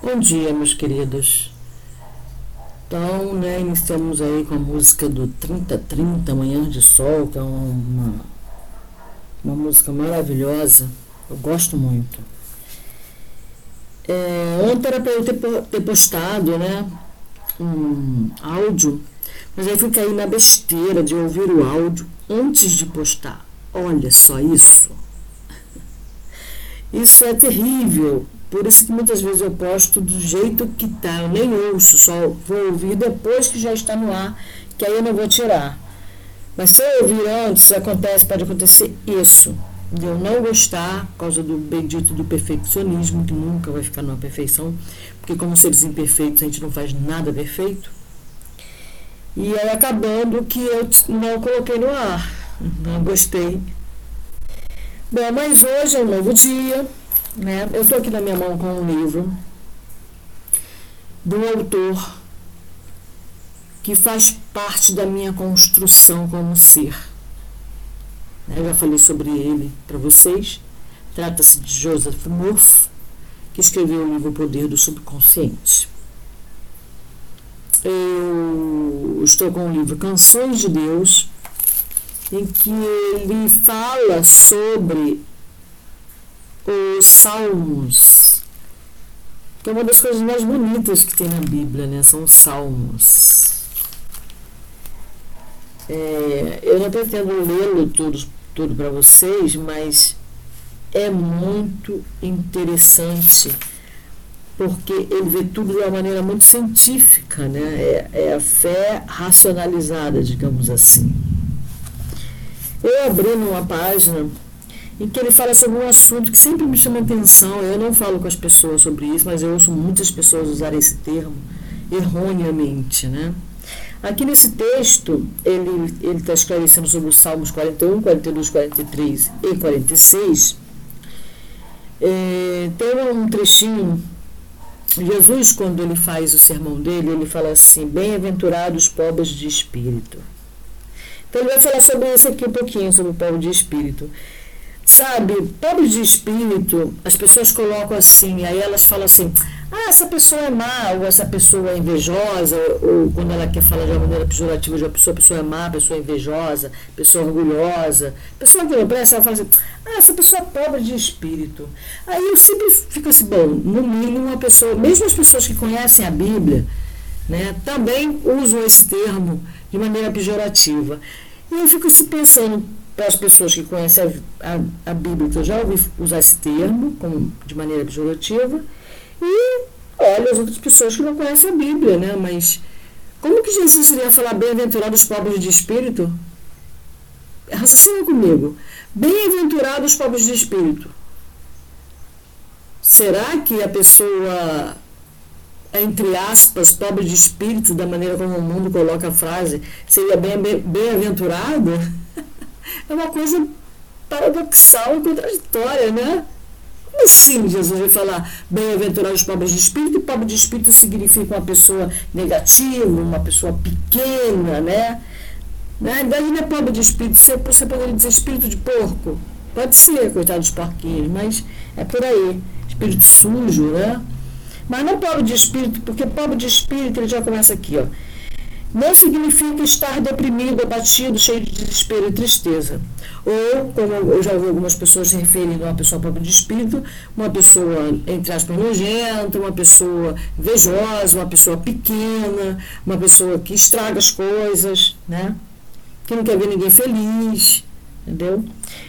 Bom dia, meus queridos. Então, né, iniciamos aí com a música do 3030, Manhã de Sol, que é uma, uma música maravilhosa. Eu gosto muito. É, ontem era para eu ter, ter postado, né, um áudio, mas aí fui cair na besteira de ouvir o áudio antes de postar. Olha só isso. Isso é terrível. Por isso que muitas vezes eu posto do jeito que está, eu nem ouço, só vou ouvir depois que já está no ar, que aí eu não vou tirar. Mas se eu ouvir antes, acontece, pode acontecer isso, de eu não gostar por causa do bendito do perfeccionismo, que nunca vai ficar numa perfeição, porque como seres imperfeitos a gente não faz nada perfeito. E aí acabando que eu não coloquei no ar, não gostei. Bom, mas hoje é um novo dia né? Eu estou aqui na minha mão com um livro do autor que faz parte da minha construção como ser. Eu já falei sobre ele para vocês. Trata-se de Joseph Murphy, que escreveu o livro Poder do Subconsciente. Eu estou com o livro Canções de Deus, em que ele fala sobre os salmos, que é uma das coisas mais bonitas que tem na Bíblia, né? São os salmos. É, eu não pretendo lê-lo tudo, tudo para vocês, mas é muito interessante porque ele vê tudo de uma maneira muito científica, né? É, é a fé racionalizada, digamos assim. Eu abri numa página em que ele fala sobre um assunto que sempre me chama atenção. Eu não falo com as pessoas sobre isso, mas eu ouço muitas pessoas usarem esse termo erroneamente, né? Aqui nesse texto, ele está esclarecendo sobre os Salmos 41, 42, 43 e 46. É, tem um trechinho, Jesus, quando ele faz o sermão dele, ele fala assim: Bem-aventurados os pobres de espírito. Então, ele vai falar sobre isso aqui um pouquinho, sobre o pobre de espírito. Sabe, pobre de espírito, as pessoas colocam assim, aí elas falam assim, ah, essa pessoa é má, ou essa pessoa é invejosa, ou quando ela quer falar de uma maneira pejorativa de uma pessoa, a pessoa é má, pessoa é invejosa, pessoa orgulhosa, pessoa que não presta, ela fala assim, ah, essa pessoa é pobre de espírito. Aí eu sempre fico assim, bom, no mínimo uma pessoa, mesmo as pessoas que conhecem a Bíblia, né, também usam esse termo de maneira pejorativa. E eu fico assim pensando, para as pessoas que conhecem a, a, Bíblia, que eu já ouvi usar esse termo como, de maneira pejorativa, e olha as outras pessoas que não conhecem a Bíblia, né? Mas como que Jesus iria falar bem-aventurados os pobres de espírito? Raciocina comigo. Bem-aventurados os pobres de espírito. Será que a pessoa, entre aspas, pobre de espírito, da maneira como o mundo coloca a frase, seria bem-aventurada? Bem é uma coisa paradoxal e contraditória, né? Como assim Jesus vai falar bem-aventurados os pobres de espírito? E pobre de espírito significa uma pessoa negativa, uma pessoa pequena, né? Na verdade, não é pobre de espírito, você, poderia dizer espírito de porco. Pode ser, coitado dos porquinhos, mas é por aí. Espírito sujo, né? Mas não pobre de espírito, porque pobre de espírito, ele já começa aqui, ó não significa estar deprimido, abatido, cheio de desespero e tristeza. Ou, como eu já ouvi algumas pessoas se referindo a uma pessoa pobre de espírito, uma pessoa, entre aspas, nojenta, uma pessoa invejosa, uma pessoa pequena, uma pessoa que estraga as coisas, né? que não quer ver ninguém feliz, entendeu?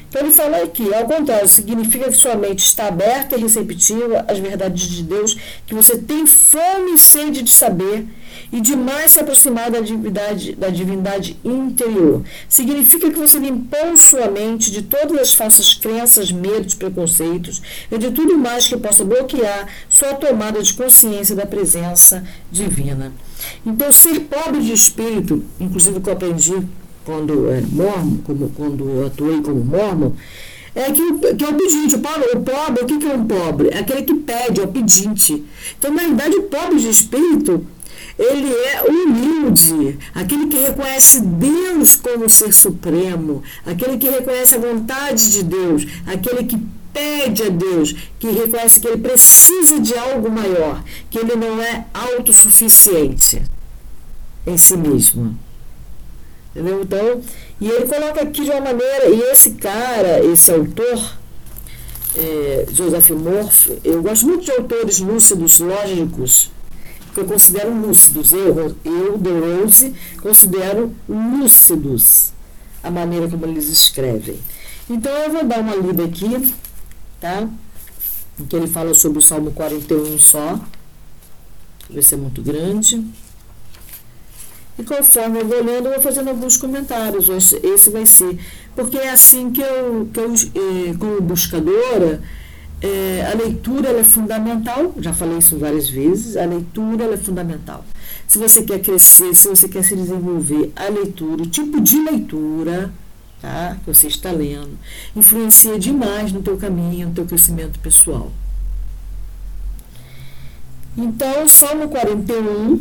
Então ele fala aqui, ao contrário, significa que sua mente está aberta e receptiva às verdades de Deus, que você tem fome e sede de saber e demais se aproximar da divindade, da divindade interior. Significa que você limpou sua mente de todas as falsas crenças, medos, preconceitos e de tudo mais que possa bloquear sua tomada de consciência da presença divina. Então, ser pobre de espírito, inclusive que eu aprendi quando era mormon, como, quando atuei como mormon, é que, que é o pedinte. O pobre, o pobre, o que, que é um pobre? É aquele que pede, é o pedinte. Então, na verdade, o pobre de espírito, ele é humilde, aquele que reconhece Deus como ser supremo, aquele que reconhece a vontade de Deus, aquele que pede a Deus, que reconhece que ele precisa de algo maior, que ele não é autossuficiente em si mesmo. Entendeu? Então, e ele coloca aqui de uma maneira, e esse cara, esse autor, é, Joseph Morph, eu gosto muito de autores lúcidos, lógicos, que eu considero lúcidos. Eu, eu de Rose, considero lúcidos a maneira como eles escrevem. Então eu vou dar uma lida aqui, tá? Em que ele fala sobre o Salmo 41 só. Vai ser muito grande. E conforme eu vou lendo, eu vou fazendo alguns comentários. Esse vai ser. Porque é assim que eu, que eu eh, como buscadora, eh, a leitura é fundamental. Já falei isso várias vezes. A leitura é fundamental. Se você quer crescer, se você quer se desenvolver, a leitura, o tipo de leitura tá, que você está lendo, influencia demais no teu caminho, no teu crescimento pessoal. Então, Salmo 41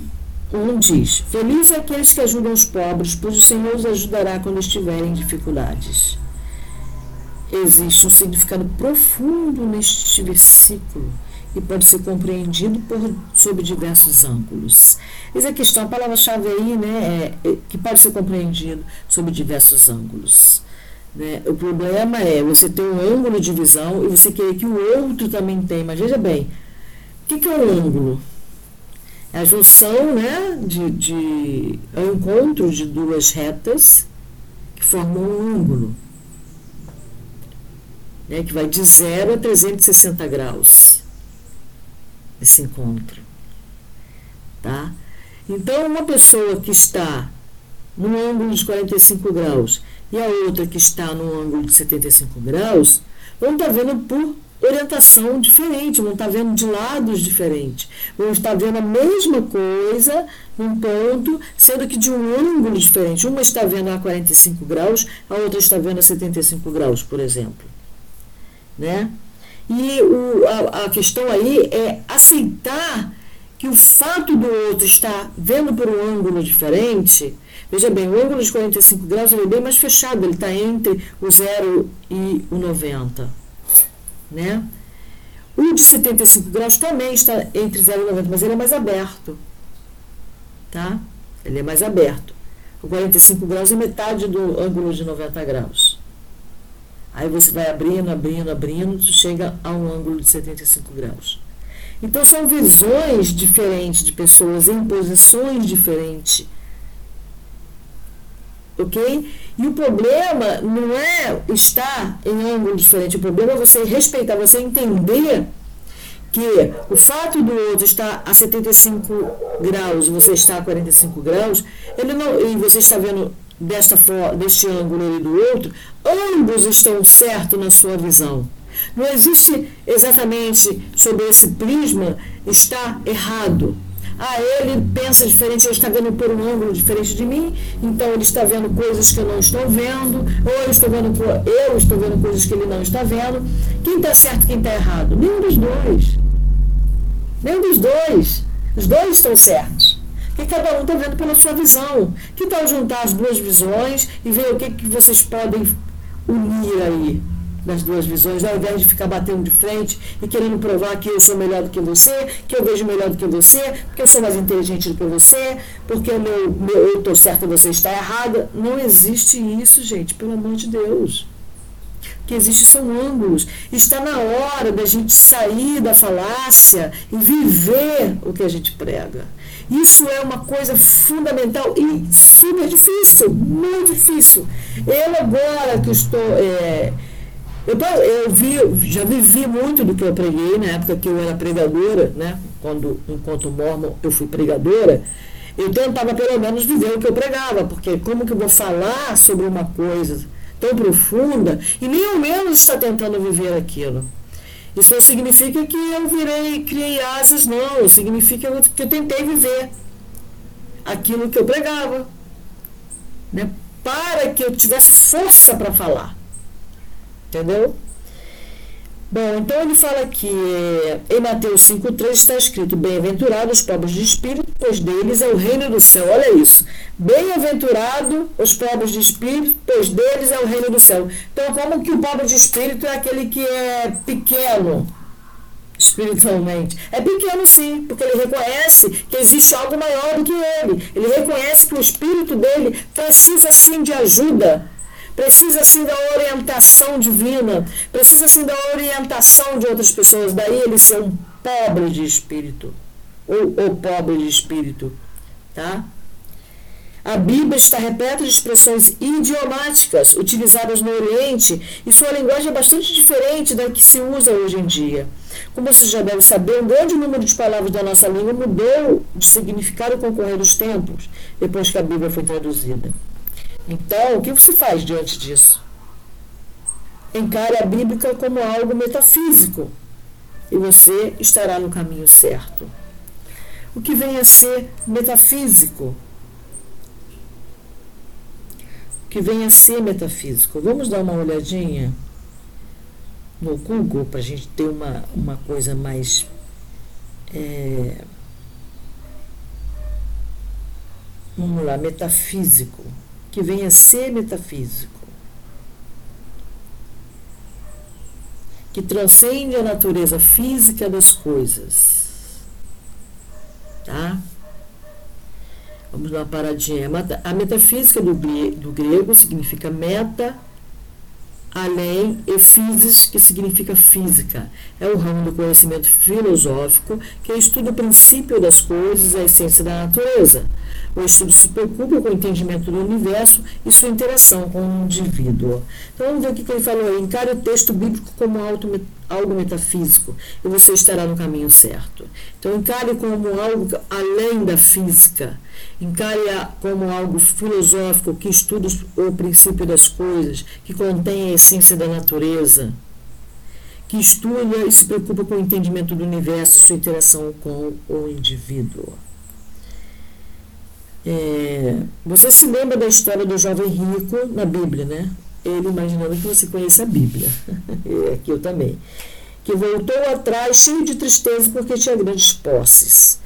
1 diz: Felizes aqueles que ajudam os pobres, pois o Senhor os ajudará quando estiverem em dificuldades. Existe um significado profundo neste versículo e pode ser compreendido por, sob diversos ângulos. Essa é a questão, a palavra-chave aí, né, é, é, que pode ser compreendido sob diversos ângulos. Né? O problema é você ter um ângulo de visão e você querer que o outro também tenha. Mas veja bem, o que, que é o ângulo? a junção né, de, de é o encontro de duas retas que formam um ângulo, né, que vai de 0 a 360 graus esse encontro. Tá? Então, uma pessoa que está num ângulo de 45 graus e a outra que está no ângulo de 75 graus, vão estar vendo por orientação diferente, vão estar vendo de lados diferentes, vão estar vendo a mesma coisa num ponto, sendo que de um ângulo diferente. Uma está vendo a 45 graus, a outra está vendo a 75 graus, por exemplo. Né? E o, a, a questão aí é aceitar que o fato do outro estar vendo por um ângulo diferente, veja bem, o ângulo de 45 graus é bem mais fechado, ele está entre o 0 e o 90 né? O de 75 graus também está entre 0 e 90, mas ele é mais aberto. Tá? Ele é mais aberto. O 45 graus é metade do ângulo de 90 graus. Aí você vai abrindo, abrindo, abrindo, chega a um ângulo de 75 graus. Então são visões diferentes de pessoas em posições diferentes ok? E o problema não é estar em ângulo diferente, o problema é você respeitar, você entender que o fato do outro estar a 75 graus e você está a 45 graus, ele não, e você está vendo forma, deste ângulo e do outro, ambos estão certos na sua visão. Não existe exatamente sobre esse prisma está errado. Ah, ele pensa diferente, ele está vendo por um ângulo diferente de mim, então ele está vendo coisas que eu não estou vendo, ou eu estou vendo, eu estou vendo coisas que ele não está vendo. Quem está certo quem está errado? Nenhum dos dois. Nenhum dos dois. Os dois estão certos. Que cada um está vendo pela sua visão. Que tal juntar as duas visões e ver o que, que vocês podem unir aí? das duas visões, ao invés de ficar batendo de frente e querendo provar que eu sou melhor do que você, que eu vejo melhor do que você, porque eu sou mais inteligente do que você, porque meu, meu, eu estou certa e você está errada. Não existe isso, gente, pelo amor de Deus. Que existe são ângulos. Está na hora da gente sair da falácia e viver o que a gente prega. Isso é uma coisa fundamental e super difícil, muito difícil. Eu agora que estou. É, eu, eu vi, já vivi muito do que eu preguei na época que eu era pregadora, né? Quando, enquanto mormon, eu fui pregadora. Eu tentava pelo menos viver o que eu pregava, porque como que eu vou falar sobre uma coisa tão profunda e nem ao menos está tentando viver aquilo? Isso não significa que eu virei, criei asas, não. Significa que eu tentei viver aquilo que eu pregava. Né? Para que eu tivesse força para falar. Entendeu? Bom, então ele fala que em Mateus 5,3 está escrito: Bem-aventurados os pobres de espírito, pois deles é o reino do céu. Olha isso. Bem-aventurado os pobres de espírito, pois deles é o reino do céu. Então, como que o pobre de espírito é aquele que é pequeno espiritualmente? É pequeno sim, porque ele reconhece que existe algo maior do que ele. Ele reconhece que o espírito dele precisa sim de ajuda precisa sim da orientação divina, precisa sim da orientação de outras pessoas. Daí ele ser um pobre de espírito, ou, ou pobre de espírito, tá? A Bíblia está repleta de expressões idiomáticas utilizadas no Oriente e sua linguagem é bastante diferente da que se usa hoje em dia. Como você já deve saber, um grande número de palavras da nossa língua mudou de significado com o correr dos tempos, depois que a Bíblia foi traduzida. Então, o que você faz diante disso? Encare a Bíblia como algo metafísico e você estará no caminho certo. O que vem a ser metafísico? O que vem a ser metafísico? Vamos dar uma olhadinha no Google para a gente ter uma, uma coisa mais. É, vamos lá, metafísico que venha a ser metafísico, que transcende a natureza física das coisas. Tá? Vamos dar uma paradinha. A metafísica do, do grego significa meta, além e physis, que significa física. É o ramo do conhecimento filosófico que estuda o princípio das coisas, a essência da natureza. O estudo se preocupa com o entendimento do universo e sua interação com o indivíduo. Então vamos ver o que ele falou aí. Encare o texto bíblico como algo metafísico e você estará no caminho certo. Então encare como algo além da física. Encare como algo filosófico que estuda o princípio das coisas, que contém a essência da natureza que estuda e se preocupa com o entendimento do universo e sua interação com o indivíduo. É, você se lembra da história do jovem rico na Bíblia, né? Ele imaginando que você conhece a Bíblia. e aqui eu também. Que voltou atrás cheio de tristeza porque tinha grandes posses.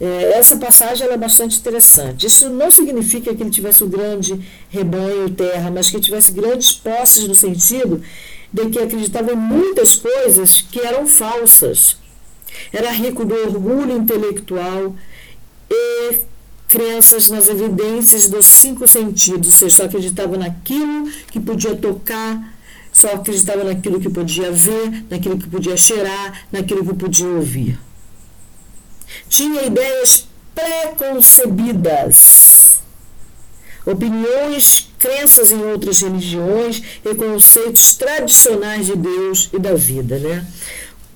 É, essa passagem é bastante interessante. Isso não significa que ele tivesse um grande rebanho terra, mas que tivesse grandes posses no sentido de que acreditava em muitas coisas que eram falsas. Era rico do orgulho intelectual e crenças nas evidências dos cinco sentidos, ou seja, só acreditava naquilo que podia tocar, só acreditava naquilo que podia ver, naquilo que podia cheirar, naquilo que podia ouvir. Tinha ideias preconcebidas, opiniões, crenças em outras religiões e conceitos tradicionais de Deus e da vida, né?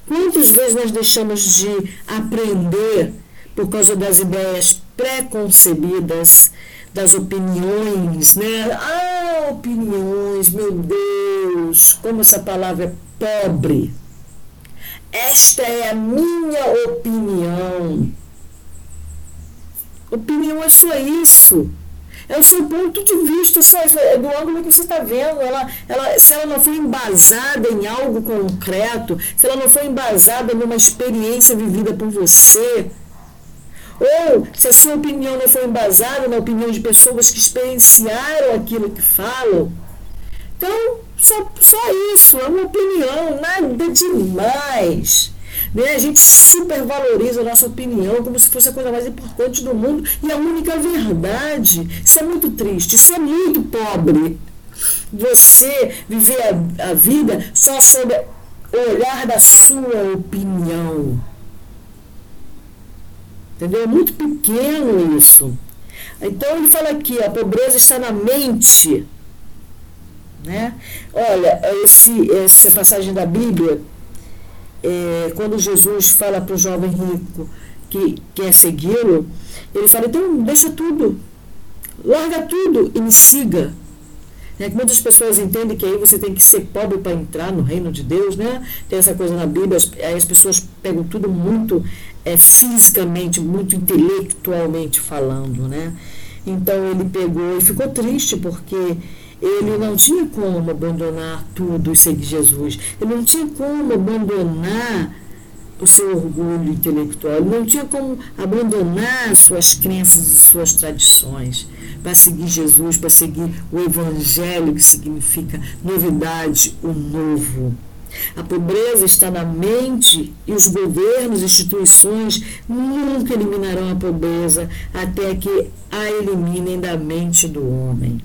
Quantas vezes nós deixamos de aprender por causa das ideias preconcebidas, das opiniões, né? Ah, opiniões, meu Deus, como essa palavra é pobre. Esta é a minha opinião. Opinião é só isso. É o seu ponto de vista, só é do ângulo que você está vendo. Ela, ela, se ela não foi embasada em algo concreto, se ela não foi embasada numa experiência vivida por você, ou se a sua opinião não foi embasada na opinião de pessoas que experienciaram aquilo que falam. Então, só, só isso, é uma opinião, nada demais. Né? A gente supervaloriza a nossa opinião como se fosse a coisa mais importante do mundo e a única verdade. Isso é muito triste, isso é muito pobre. Você viver a, a vida só sob o olhar da sua opinião. Entendeu? É muito pequeno isso. Então ele fala aqui, a pobreza está na mente. Né? Olha, esse, essa passagem da Bíblia, é, quando Jesus fala para o jovem rico que quer segui-lo, ele fala, então deixa tudo, larga tudo e me siga. É muitas pessoas entendem que aí você tem que ser pobre para entrar no reino de Deus, né? Tem essa coisa na Bíblia, aí as pessoas pegam tudo muito é, fisicamente, muito intelectualmente falando, né? Então ele pegou e ficou triste porque ele não tinha como abandonar tudo e seguir Jesus. Ele não tinha como abandonar o seu orgulho intelectual. Ele não tinha como abandonar suas crenças e suas tradições para seguir Jesus, para seguir o Evangelho, que significa novidade, o novo. A pobreza está na mente e os governos, instituições nunca eliminarão a pobreza até que a eliminem da mente do homem.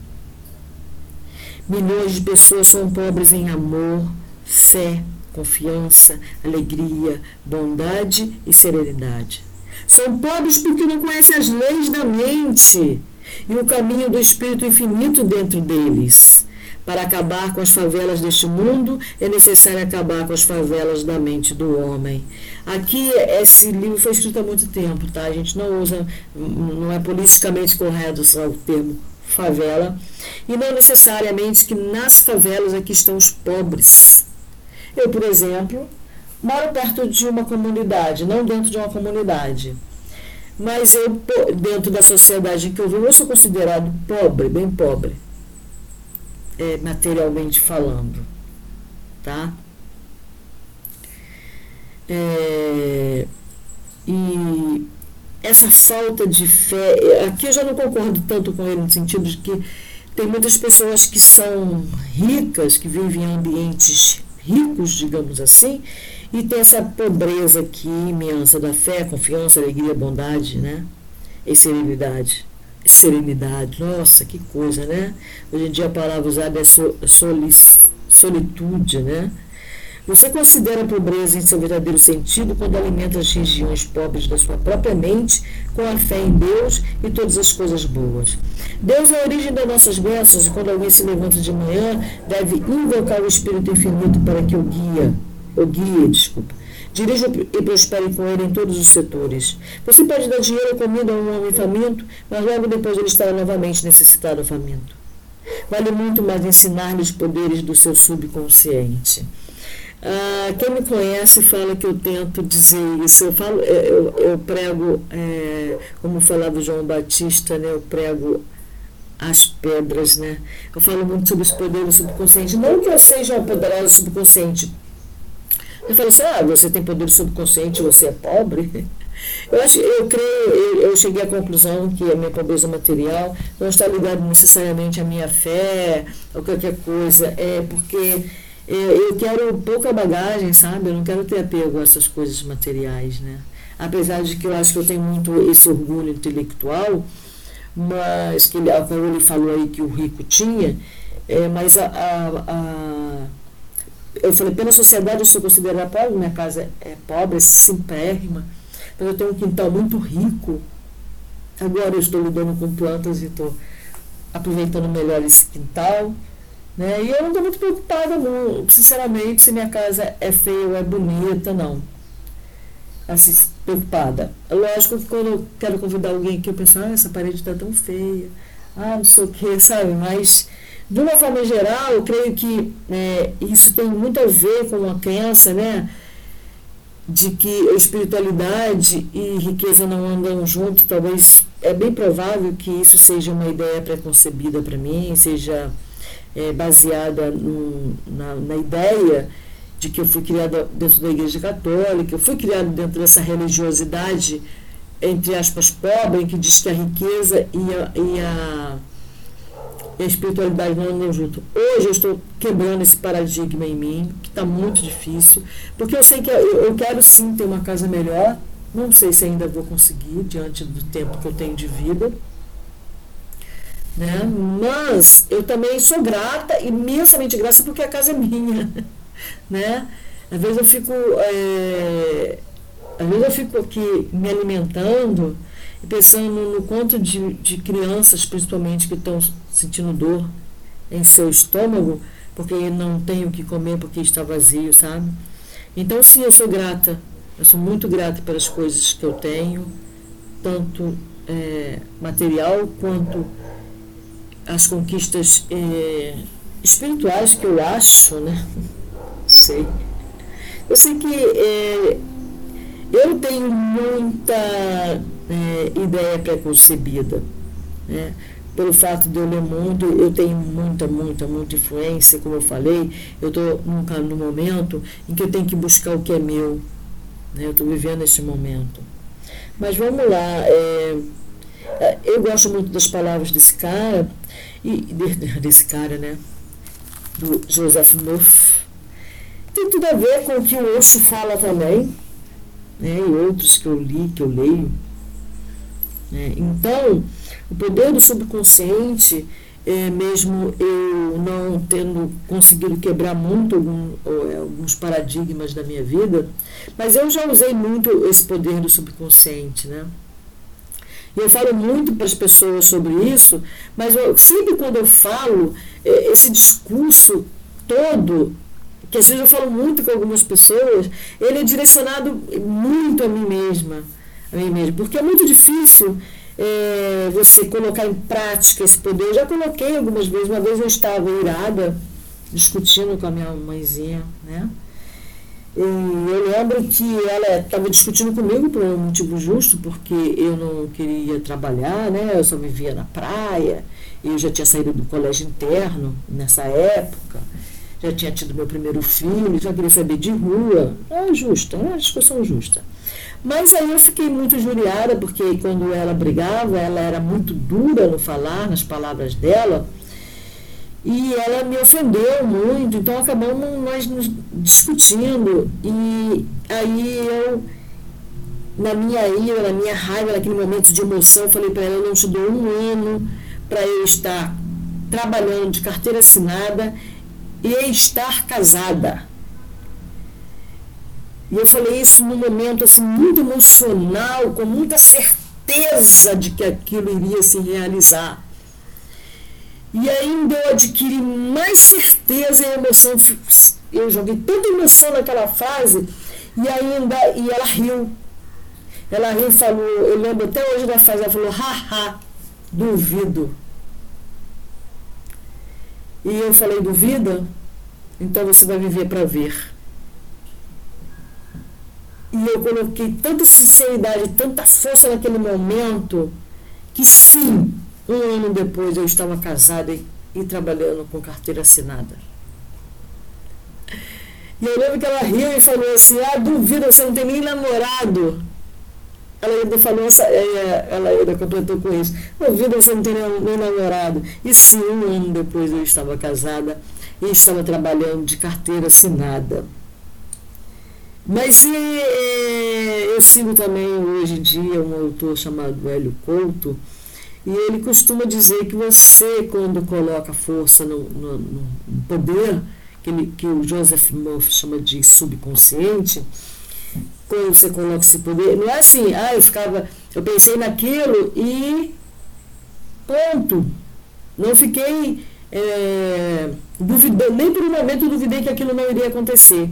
Milhões de pessoas são pobres em amor, fé, confiança, alegria, bondade e serenidade. São pobres porque não conhecem as leis da mente e o caminho do Espírito infinito dentro deles. Para acabar com as favelas deste mundo, é necessário acabar com as favelas da mente do homem. Aqui, esse livro foi escrito há muito tempo, tá? A gente não usa, não é politicamente correto usar o termo favela. E não necessariamente que nas favelas aqui estão os pobres. Eu, por exemplo, moro perto de uma comunidade, não dentro de uma comunidade. Mas eu, dentro da sociedade em que eu vivo, eu sou considerado pobre, bem pobre é, materialmente falando, tá? É, e essa falta de fé, aqui eu já não concordo tanto com ele no sentido de que tem muitas pessoas que são ricas, que vivem em ambientes ricos, digamos assim, e tem essa pobreza aqui imensa da fé, confiança, alegria, bondade, né? E serenidade serenidade. Nossa, que coisa, né? Hoje em dia a palavra usada é solis, solitude, né? Você considera a pobreza em seu verdadeiro sentido quando alimenta as regiões pobres da sua própria mente com a fé em Deus e todas as coisas boas. Deus é a origem das nossas bênçãos e quando alguém se levanta de manhã, deve invocar o Espírito Infinito para que o guia, o guie, desculpa, Dirija e prospere com ele em todos os setores. Você pode dar dinheiro ou comida a um homem faminto, mas logo depois ele estará novamente necessitado faminto. Vale muito mais ensinar-lhe os poderes do seu subconsciente. Ah, quem me conhece fala que eu tento dizer isso. Eu, falo, eu, eu prego, é, como falava João Batista, né, eu prego as pedras, né? Eu falo muito sobre os poderes do subconsciente. Não que eu seja uma poderosa subconsciente, eu falo assim, ah, você tem poder subconsciente, você é pobre. Eu, acho, eu creio, eu, eu cheguei à conclusão que a minha pobreza material não está ligada necessariamente à minha fé ou qualquer coisa, é porque eu, eu quero pouca bagagem, sabe? Eu não quero ter apego a essas coisas materiais, né? Apesar de que eu acho que eu tenho muito esse orgulho intelectual, mas que ele falou aí que o rico tinha, é, mas a, a, a eu falei, pela sociedade eu sou considerada pobre, minha casa é pobre, é simpérrima, mas eu tenho um quintal muito rico. Agora eu estou lidando com plantas e estou aproveitando melhor esse quintal. Né? E eu não estou muito preocupada, não, sinceramente, se minha casa é feia ou é bonita, não. Assim, preocupada. Lógico que quando eu quero convidar alguém aqui, eu penso, ah, essa parede está tão feia, ah, não sei o que, sabe? Mas de uma forma geral, eu creio que é, isso tem muito a ver com uma crença, né? De que espiritualidade e riqueza não andam juntos. Talvez é bem provável que isso seja uma ideia preconcebida para mim, seja é, baseada na, na ideia de que eu fui criada dentro da Igreja Católica, eu fui criada dentro dessa religiosidade, entre aspas, pobre, que diz que a riqueza e a, e a e a espiritualidade não andam junto. Hoje eu estou quebrando esse paradigma em mim, que está muito difícil, porque eu sei que eu, eu quero sim ter uma casa melhor, não sei se ainda vou conseguir diante do tempo que eu tenho de vida. Né? Mas eu também sou grata, imensamente grata, porque a casa é minha. Né? Às vezes eu fico. É, às vezes eu fico aqui me alimentando e pensando no quanto de, de crianças, principalmente, que estão sentindo dor em seu estômago, porque não tem o que comer, porque está vazio, sabe? Então, sim, eu sou grata. Eu sou muito grata pelas coisas que eu tenho, tanto é, material quanto as conquistas é, espirituais que eu acho, né? sei. Eu sei que é, eu tenho muita é, ideia preconcebida. Né? pelo fato de eu ler muito, eu tenho muita, muita, muita influência, como eu falei, eu estou num, num momento em que eu tenho que buscar o que é meu. Né? Eu estou vivendo esse momento. Mas vamos lá. É, eu gosto muito das palavras desse cara, e desse cara, né? Do Joseph Murphy. Tem tudo a ver com o que o Osho fala também, né? E outros que eu li, que eu leio. Né? Então, o poder do subconsciente, é, mesmo eu não tendo conseguido quebrar muito algum, é, alguns paradigmas da minha vida, mas eu já usei muito esse poder do subconsciente, né? Eu falo muito para as pessoas sobre isso, mas eu, sempre quando eu falo, é, esse discurso todo, que às vezes eu falo muito com algumas pessoas, ele é direcionado muito a mim mesma, a mim mesma, porque é muito difícil é, você colocar em prática esse poder. Eu já coloquei algumas vezes, uma vez eu estava irada, discutindo com a minha mãezinha, né? E eu lembro que ela estava discutindo comigo por um motivo justo, porque eu não queria trabalhar, né? Eu só vivia na praia, eu já tinha saído do colégio interno nessa época, já tinha tido meu primeiro filho, já queria saber de rua. É justa, é uma discussão justa. Mas aí eu fiquei muito injuriada, porque quando ela brigava, ela era muito dura no falar, nas palavras dela. E ela me ofendeu muito, então acabamos nós nos discutindo. E aí eu, na minha ira, na minha raiva, naquele momento de emoção, falei para ela, eu não te dou um ano para eu estar trabalhando de carteira assinada e estar casada. E eu falei isso num momento assim, muito emocional, com muita certeza de que aquilo iria se realizar. E ainda eu adquiri mais certeza e emoção. Eu joguei tanta emoção naquela fase e ainda e ela riu. Ela riu e falou, eu lembro até hoje da frase, ela falou, haha, duvido. E eu falei, duvida? Então você vai viver para ver. E eu coloquei tanta sinceridade, tanta força naquele momento, que sim, um ano depois eu estava casada e, e trabalhando com carteira assinada. E eu lembro que ela riu e falou assim, ah, duvido, você não tem nem namorado. Ela ainda falou, é, ela ainda completou com isso. Duvido, você não tem nem namorado. E sim, um ano depois eu estava casada e estava trabalhando de carteira assinada. Mas é, eu sigo também hoje em dia um autor chamado Hélio Couto, e ele costuma dizer que você, quando coloca força no, no, no poder, que, ele, que o Joseph Murphy chama de subconsciente, quando você coloca esse poder, não é assim, ah, eu ficava, eu pensei naquilo e ponto. Não fiquei é, duvidando, nem por um momento duvidei que aquilo não iria acontecer.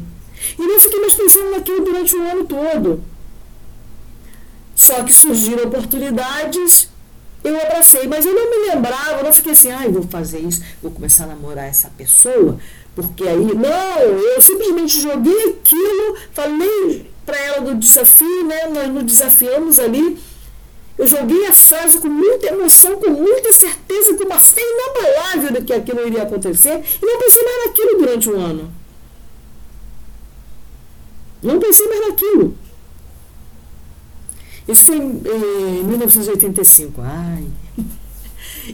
E não fiquei mais pensando naquilo durante o ano todo. Só que surgiram oportunidades eu abracei, mas eu não me lembrava, não fiquei assim, ah, eu vou fazer isso, vou começar a namorar essa pessoa, porque aí, não, eu simplesmente joguei aquilo, falei para ela do desafio, né, nós nos desafiamos ali, eu joguei a frase com muita emoção, com muita certeza, com uma fé inabalável de que aquilo iria acontecer, e não pensei mais naquilo durante um ano. Não pensei mais naquilo. Isso foi em 1985. Ai.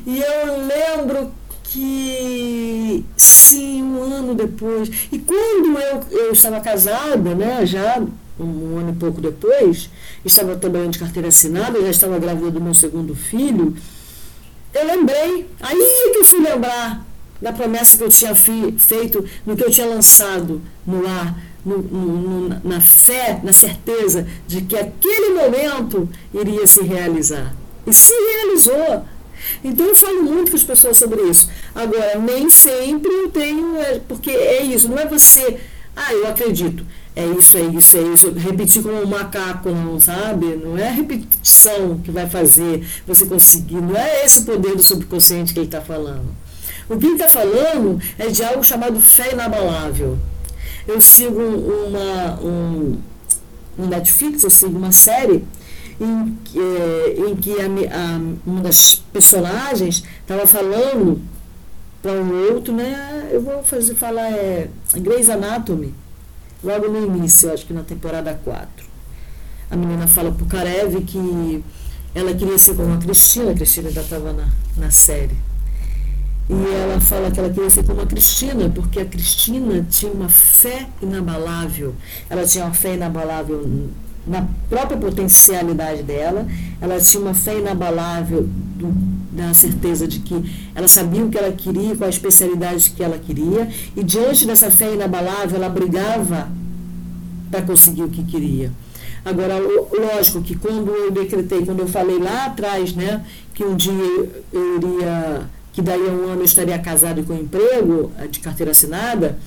E eu lembro que sim, um ano depois. E quando eu, eu estava casada, né, já um ano e pouco depois, estava trabalhando de carteira assinada, já estava grávida do meu segundo filho, eu lembrei, aí que eu fui lembrar da promessa que eu tinha feito, no que eu tinha lançado no ar no, no, na fé, na certeza de que aquele momento iria se realizar. E se realizou. Então eu falo muito com as pessoas sobre isso. Agora, nem sempre eu tenho, é, porque é isso, não é você, ah, eu acredito, é isso, é isso, é isso, repetir como um macaco, não sabe? Não é a repetição que vai fazer você conseguir, não é esse o poder do subconsciente que ele está falando. O que ele está falando é de algo chamado fé inabalável. Eu sigo uma, um, um Netflix, eu sigo uma série em, é, em que a, a, uma das personagens estava falando para um outro, né? Eu vou fazer falar é Grey's Anatomy, logo no início, acho que na temporada 4. A menina fala pro Karev que ela queria ser como a Cristina, a Cristina ainda estava na, na série. E ela fala que ela queria ser como a Cristina, porque a Cristina tinha uma fé inabalável. Ela tinha uma fé inabalável na própria potencialidade dela, ela tinha uma fé inabalável do, da certeza de que ela sabia o que ela queria, qual a especialidade que ela queria, e diante dessa fé inabalável, ela brigava para conseguir o que queria. Agora, lógico que quando eu decretei, quando eu falei lá atrás, né, que um dia eu iria, que daí a um ano eu estaria casado com emprego de carteira assinada,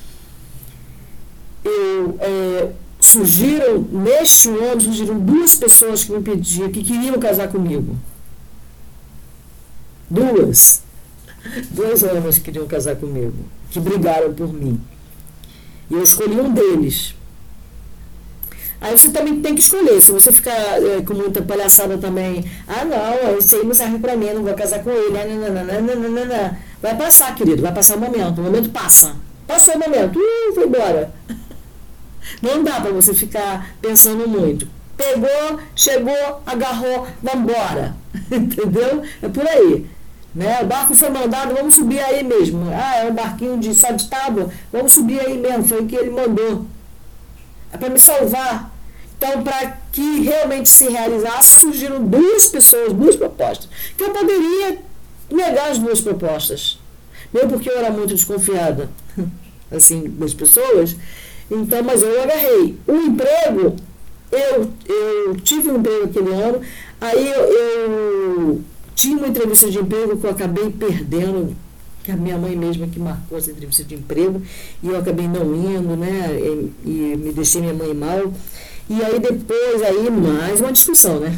eu é, surgiram, neste ano, surgiram duas pessoas que me pediam, que queriam casar comigo. Duas. Dois homens que queriam casar comigo, que brigaram por mim. E eu escolhi um deles. Aí você também tem que escolher. Se você ficar é, com muita palhaçada também, ah não, isso aí não serve pra mim, não vou casar com ele. Nananana. Vai passar, querido, vai passar o momento. O momento passa. Passou o momento, uh, foi embora. Não dá para você ficar pensando muito. Pegou, chegou, agarrou, vambora. Entendeu? É por aí. Né? O barco foi mandado, vamos subir aí mesmo. Ah, é um barquinho de, só de tábua, vamos subir aí mesmo, foi o que ele mandou. É para me salvar. Então, para que realmente se realizasse, surgiram duas pessoas, duas propostas. Que eu poderia negar as duas propostas. Não porque eu era muito desconfiada assim, das pessoas, então, mas eu agarrei. O emprego, eu, eu tive um emprego aquele ano, aí eu, eu tinha uma entrevista de emprego que eu acabei perdendo, que a minha mãe mesma que marcou essa entrevista de emprego, e eu acabei não indo, né? E, e me deixei minha mãe mal. E aí depois, aí mais uma discussão, né?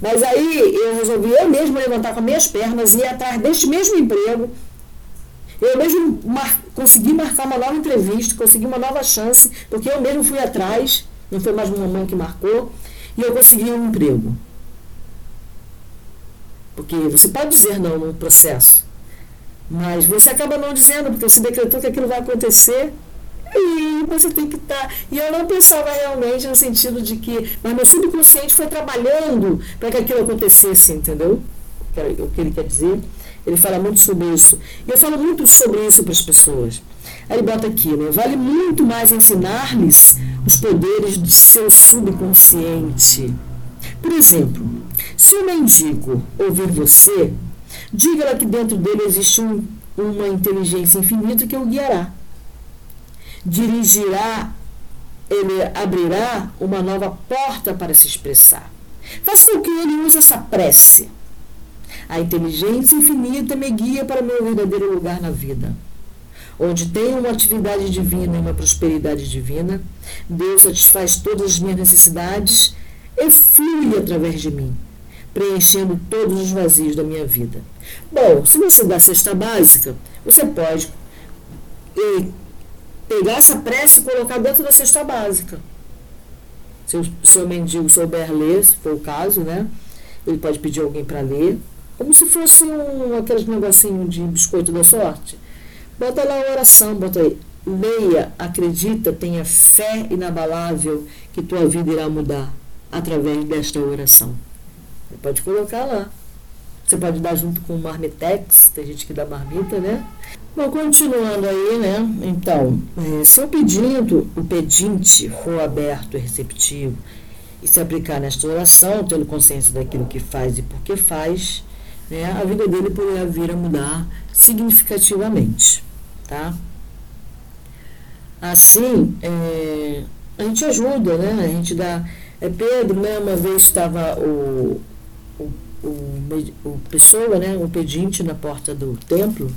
Mas aí eu resolvi eu mesmo levantar com as minhas pernas e ir atrás deste mesmo emprego eu mesmo mar, consegui marcar uma nova entrevista, consegui uma nova chance, porque eu mesmo fui atrás, não foi mais uma mãe que marcou, e eu consegui um emprego. Porque você pode dizer não no processo, mas você acaba não dizendo, porque você decretou que aquilo vai acontecer e você tem que estar. Tá. E eu não pensava realmente no sentido de que. Mas meu subconsciente foi trabalhando para que aquilo acontecesse, entendeu? O que ele quer dizer. Ele fala muito sobre isso. E eu falo muito sobre isso para as pessoas. Aí ele bota aqui, né? Vale muito mais ensinar-lhes os poderes do seu subconsciente. Por exemplo, se o mendigo ouvir você, diga-lhe que dentro dele existe um, uma inteligência infinita que o guiará. Dirigirá, ele abrirá uma nova porta para se expressar. Faça com que ele use essa prece a inteligência infinita me guia para meu verdadeiro lugar na vida. Onde tenho uma atividade divina e uma prosperidade divina, Deus satisfaz todas as minhas necessidades e flui através de mim, preenchendo todos os vazios da minha vida. Bom, se você dá cesta básica, você pode pegar essa prece e colocar dentro da cesta básica. Se o seu mendigo souber ler, se for o caso, né? Ele pode pedir alguém para ler como se fosse um, aqueles negocinho de biscoito da sorte. Bota lá a oração, bota aí. Leia, acredita, tenha fé inabalável que tua vida irá mudar através desta oração. Você pode colocar lá. Você pode dar junto com o marmitex, tem gente que dá marmita, né? Bom, continuando aí, né? Então, é, se o pedido, o pedinte for aberto e receptivo e se aplicar nesta oração, tendo consciência daquilo que faz e por que faz, né, a vida dele poderá vir a mudar significativamente. Tá? Assim, é, a gente ajuda, né? A gente dá. É, Pedro, né, uma vez estava o, o, o, o pessoa, né, o pedinte na porta do templo,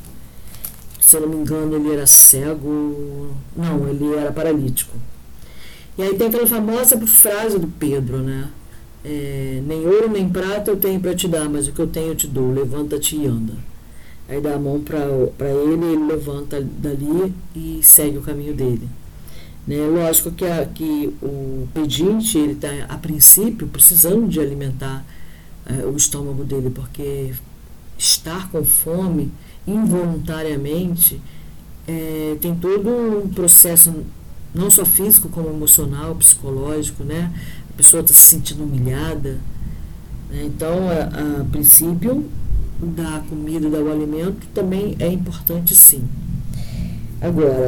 se eu não me engano, ele era cego. Não, ele era paralítico. E aí tem aquela famosa frase do Pedro, né? É, nem ouro nem prata eu tenho para te dar, mas o que eu tenho eu te dou. Levanta-te e anda. Aí dá a mão para ele, ele levanta dali e segue o caminho dele. Né? Lógico que, a, que o pedinte ele está, a princípio, precisando de alimentar é, o estômago dele, porque estar com fome involuntariamente é, tem todo um processo não só físico como emocional, psicológico, né? A pessoa está se sentindo humilhada. Né? Então, a, a princípio, da comida, do alimento também é importante sim. Agora,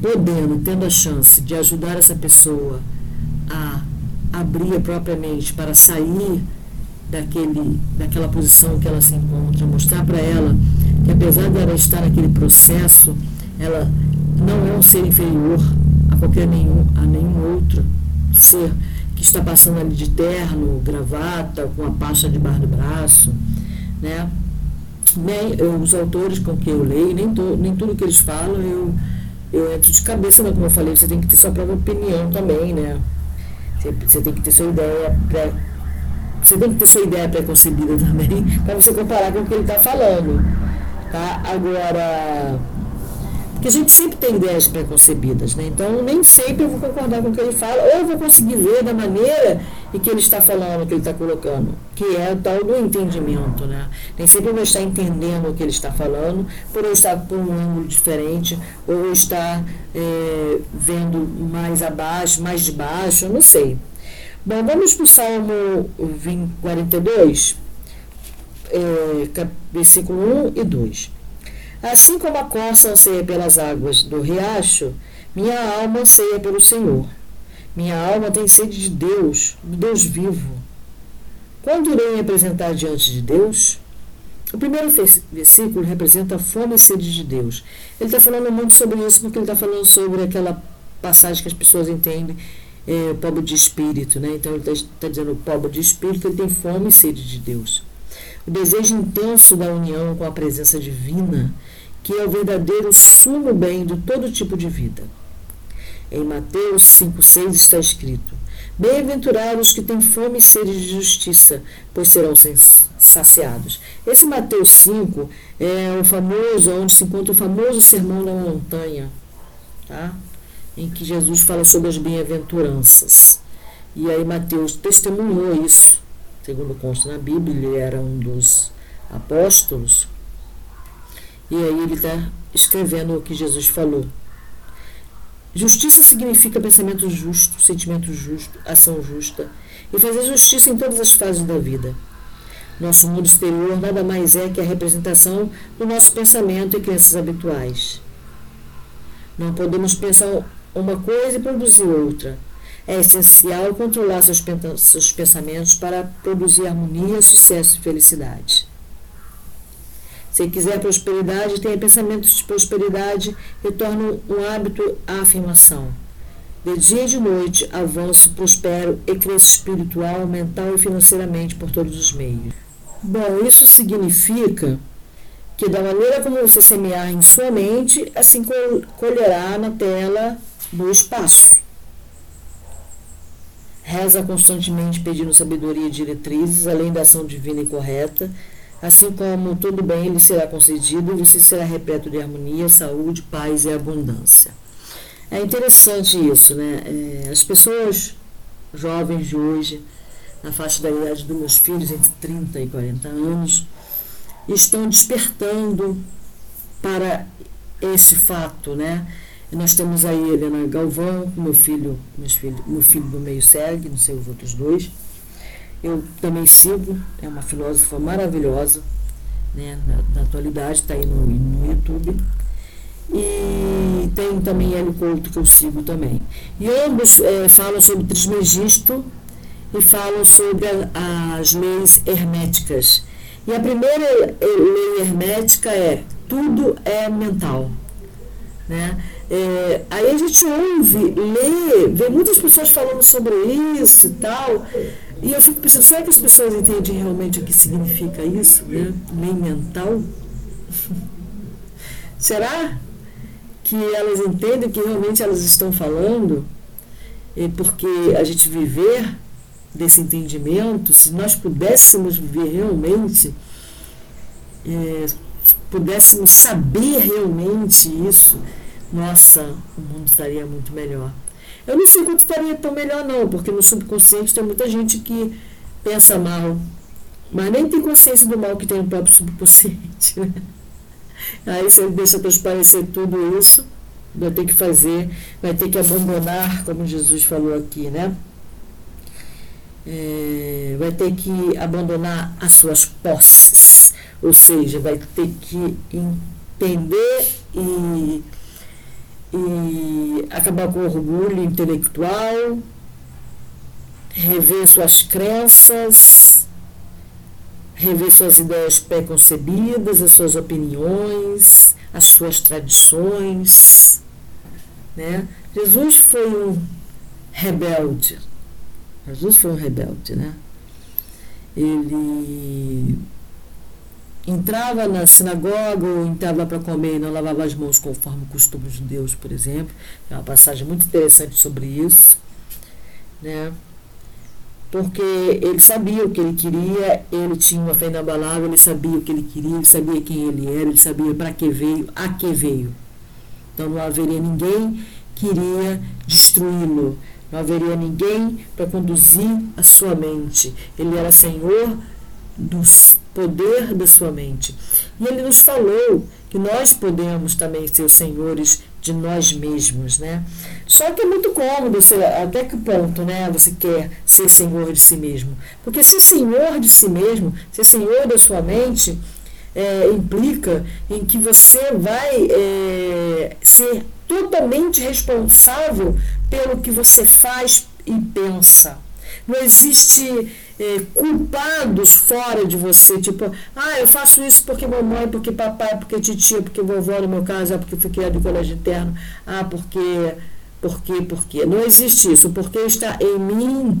podendo, tendo a chance de ajudar essa pessoa a abrir propriamente para sair daquele, daquela posição que ela se encontra, mostrar para ela que apesar de ela estar naquele processo, ela não é um ser inferior a qualquer nenhum, a nenhum outro ser que está passando ali de terno, gravata, com a pasta debaixo do braço, né? Nem eu, os autores com que eu leio, nem, to, nem tudo que eles falam eu, eu entro de cabeça, né? como eu falei, você tem que ter sua própria opinião também, né? Você, você tem que ter sua ideia pré, você tem que ter sua ideia pré-concebida também, para você comparar com o que ele está falando. Tá? Agora, porque a gente sempre tem ideias preconcebidas, né? Então, nem sempre eu vou concordar com o que ele fala, ou eu vou conseguir ver da maneira em que ele está falando, que ele está colocando, que é o tal do entendimento, né? Nem sempre eu vou estar entendendo o que ele está falando, por eu estar por um ângulo diferente, ou estar é, vendo mais abaixo, mais de baixo, eu não sei. Bom, vamos para o Salmo 42, é, versículo 1 e 2. Assim como a corça anseia pelas águas do riacho, minha alma anseia pelo Senhor. Minha alma tem sede de Deus, do Deus vivo. Quando irei me apresentar diante de Deus? O primeiro versículo representa a fome e sede de Deus. Ele está falando muito sobre isso porque ele está falando sobre aquela passagem que as pessoas entendem, é, pobre de espírito. Né? Então ele está tá dizendo o pobre de espírito, ele tem fome e sede de Deus. O desejo intenso da união com a presença divina que é o verdadeiro sumo bem de todo tipo de vida. Em Mateus 5,6 está escrito: Bem-aventurados que têm fome e sede de justiça, pois serão saciados. Esse Mateus 5 é o famoso, onde se encontra o famoso sermão da montanha, tá? Em que Jesus fala sobre as bem-aventuranças. E aí Mateus testemunhou isso, segundo consta na Bíblia, ele era um dos apóstolos, e aí ele está escrevendo o que Jesus falou. Justiça significa pensamento justo, sentimento justo, ação justa e fazer justiça em todas as fases da vida. Nosso mundo exterior nada mais é que a representação do nosso pensamento e crenças habituais. Não podemos pensar uma coisa e produzir outra. É essencial controlar seus, pensamentos para produzir harmonia, sucesso e felicidade. Se quiser prosperidade, tenha pensamentos de prosperidade e torne um hábito a afirmação. De dia e de noite, avanço, prospero e cresço espiritual, mental e financeiramente por todos os meios. Bom, isso significa que da maneira como você semear em sua mente, assim colherá na tela do espaço. Reza constantemente pedindo sabedoria e diretrizes, além da ação divina e correta, Assim como tudo bem lhe será concedido, você será repleto de harmonia, saúde, paz e abundância. É interessante isso, né? É, as pessoas jovens de hoje, na faixa da idade dos meus filhos, entre 30 e 40 anos, estão despertando para esse fato, né? Nós temos aí Helena Galvão, meu filho, meus filho, meu filho do meio segue, não sei os outros dois. Eu também sigo, é uma filósofa maravilhosa, né, na, na atualidade, está aí no, no YouTube. E tem também Hélio Couto que eu sigo também. E ambos é, falam sobre Trismegisto e falam sobre a, as leis herméticas. E a primeira lei hermética é tudo é mental. Né? É, aí a gente ouve, lê, vê muitas pessoas falando sobre isso e tal. E eu fico pensando, será que as pessoas entendem realmente o que significa isso, né? Lei mental? será que elas entendem que realmente elas estão falando? E porque a gente viver desse entendimento, se nós pudéssemos viver realmente, é, pudéssemos saber realmente isso, nossa, o mundo estaria muito melhor. Eu não sei quanto estaria tão melhor, não, porque no subconsciente tem muita gente que pensa mal, mas nem tem consciência do mal que tem no próprio subconsciente. Né? Aí você deixa transparecer tudo isso, vai ter que fazer, vai ter que abandonar, como Jesus falou aqui, né? É, vai ter que abandonar as suas posses, ou seja, vai ter que entender e, e acabar com o orgulho intelectual, rever suas crenças, rever suas ideias preconcebidas, as suas opiniões, as suas tradições. Né? Jesus foi um rebelde Jesus foi um rebelde, né? Ele entrava na sinagoga ou entrava para comer e não lavava as mãos conforme o costume de Deus, por exemplo. É uma passagem muito interessante sobre isso, né? Porque ele sabia o que ele queria, ele tinha uma fé inabalável, ele sabia o que ele queria, ele sabia quem ele era, ele sabia para que veio, a que veio. Então não haveria ninguém que iria destruí-lo, não haveria ninguém para conduzir a sua mente. Ele era senhor do poder da sua mente. E ele nos falou que nós podemos também ser os senhores de nós mesmos, né? Só que é muito cômodo, você, até que ponto, né, você quer ser senhor de si mesmo? Porque ser senhor de si mesmo, ser senhor da sua mente, é, implica em que você vai é, ser totalmente responsável pelo que você faz e pensa. Não existe é, culpados fora de você, tipo, ah, eu faço isso porque mamãe, porque papai, porque titia, porque vovó, no meu caso, é porque fui criado em colégio interno, ah, porque, porque, porque. Não existe isso, porque está em mim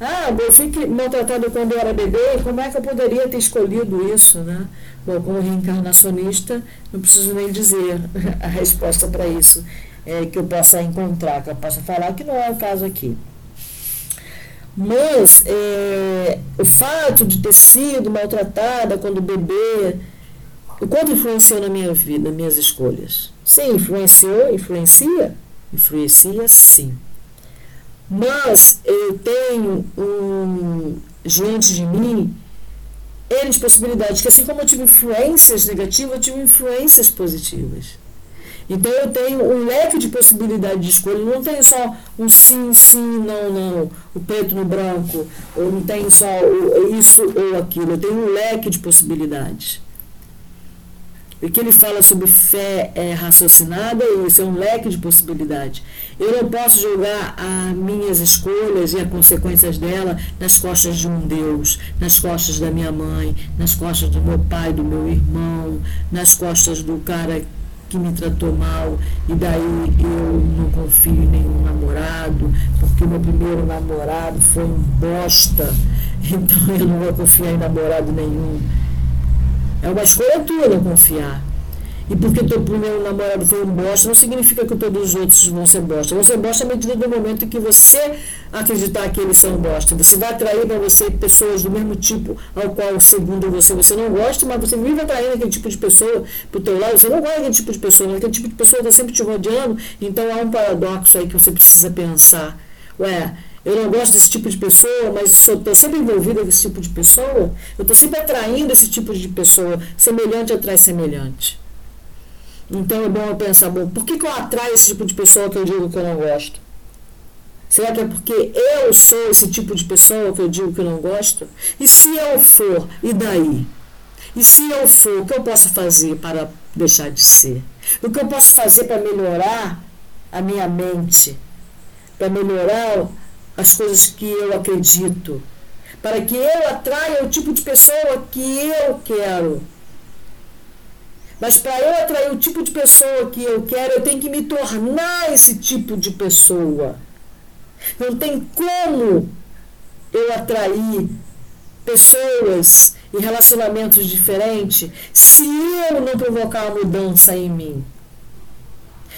ah, eu fui maltratado quando eu era bebê, como é que eu poderia ter escolhido isso, né? Bom, como reencarnacionista, não preciso nem dizer a resposta para isso é, que eu possa encontrar, que eu possa falar, que não é o caso aqui. Mas é, o fato de ter sido maltratada quando bebê, o quanto influenciou na minha vida, nas minhas escolhas? Sim, influenciou, influencia? Influencia sim. Mas eu tenho um, diante de mim N possibilidades, que assim como eu tive influências negativas, eu tive influências positivas. Então eu tenho um leque de possibilidade de escolha, não tenho só um sim, sim, não, não, o preto no branco, ou não tenho só isso ou aquilo, eu tenho um leque de possibilidades. O que ele fala sobre fé é raciocinada, isso é um leque de possibilidades. Eu não posso jogar as minhas escolhas e as consequências dela nas costas de um Deus, nas costas da minha mãe, nas costas do meu pai, do meu irmão, nas costas do cara que me tratou mal e daí eu não confio em nenhum namorado, porque meu primeiro namorado foi um bosta, então eu não vou confiar em namorado nenhum. É uma escolha tua não confiar. E porque teu primeiro namorado foi um bosta, não significa que todos os outros vão ser bosta. Vão ser bosta à medida do momento em que você acreditar que eles são bosta. Você vai atrair para você pessoas do mesmo tipo ao qual, segundo você, você não gosta, mas você vive atraindo aquele tipo de pessoa para o teu lado. Você não gosta daquele tipo de pessoa, mas aquele tipo de pessoa está sempre te rodeando. Então há um paradoxo aí que você precisa pensar. Ué, eu não gosto desse tipo de pessoa, mas estou sempre envolvida com esse tipo de pessoa, eu estou sempre atraindo esse tipo de pessoa, semelhante atrai semelhante. Então é bom eu pensar, bom, por que, que eu atraio esse tipo de pessoa que eu digo que eu não gosto? Será que é porque eu sou esse tipo de pessoa que eu digo que eu não gosto? E se eu for, e daí? E se eu for, o que eu posso fazer para deixar de ser? O que eu posso fazer para melhorar a minha mente? Para melhorar as coisas que eu acredito, para que eu atraia o tipo de pessoa que eu quero. Mas para eu atrair o tipo de pessoa que eu quero, eu tenho que me tornar esse tipo de pessoa. Não tem como eu atrair pessoas e relacionamentos diferentes se eu não provocar uma mudança em mim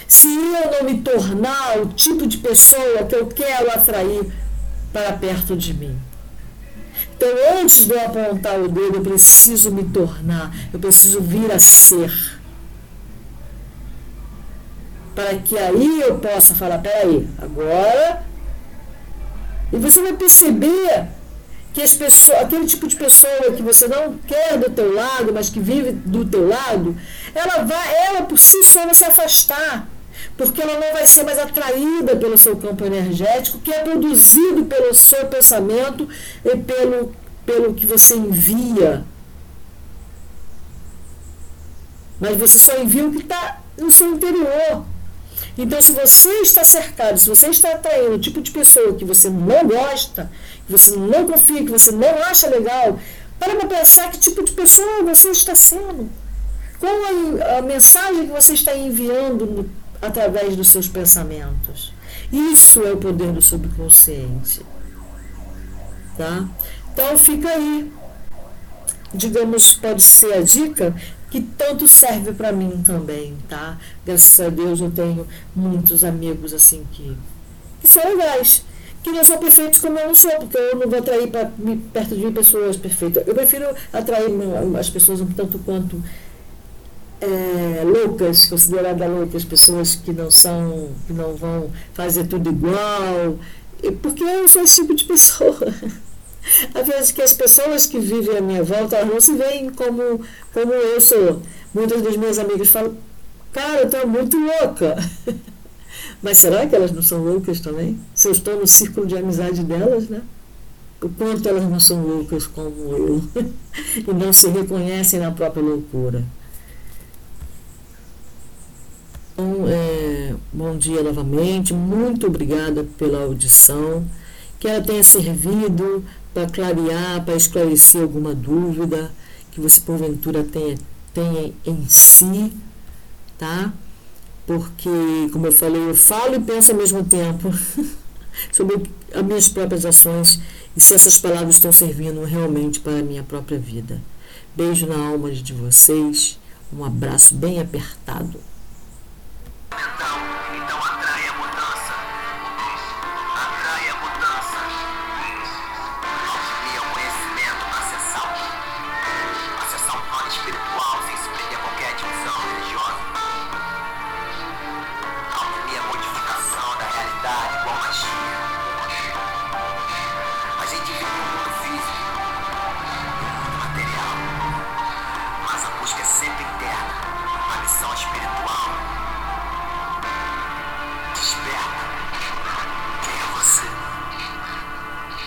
se eu não me tornar o tipo de pessoa que eu quero atrair para perto de mim. Então, antes de eu apontar o dedo, eu preciso me tornar, eu preciso vir a ser. para que aí eu possa falar, peraí, agora. E você vai perceber que as pessoas, aquele tipo de pessoa que você não quer do teu lado, mas que vive do teu lado, ela vai, ela por si só vai se afastar, porque ela não vai ser mais atraída pelo seu campo energético, que é produzido pelo seu pensamento e pelo, pelo que você envia. Mas você só envia o que está no seu interior. Então, se você está cercado, se você está atraindo o tipo de pessoa que você não gosta, que você não confia, que você não acha legal, para para pensar que tipo de pessoa você está sendo. Qual a, a mensagem que você está enviando no, através dos seus pensamentos? Isso é o poder do subconsciente. Tá? Então fica aí. Digamos, pode ser a dica que tanto serve para mim também, tá? Graças a Deus eu tenho muitos amigos assim que, que são legais, que não são perfeitos como eu não sou, porque eu não vou atrair pra, perto de mim pessoas perfeitas. Eu prefiro atrair as pessoas um tanto quanto é, loucas, consideradas loucas, pessoas que não são, que não vão fazer tudo igual, porque eu sou esse tipo de pessoa. Às vezes que as pessoas que vivem à minha volta não se veem como, como eu sou. Muitas das minhas amigas falam, cara, eu estou muito louca. Mas será que elas não são loucas também? Se eu estou no círculo de amizade delas, né? O quanto elas não são loucas como eu e não se reconhecem na própria loucura. Então, é, bom dia novamente, muito obrigada pela audição, que ela tenha servido para clarear, para esclarecer alguma dúvida que você porventura tenha, tenha em si, tá? Porque, como eu falei, eu falo e penso ao mesmo tempo sobre as minhas próprias ações e se essas palavras estão servindo realmente para a minha própria vida. Beijo na alma de vocês, um abraço bem apertado.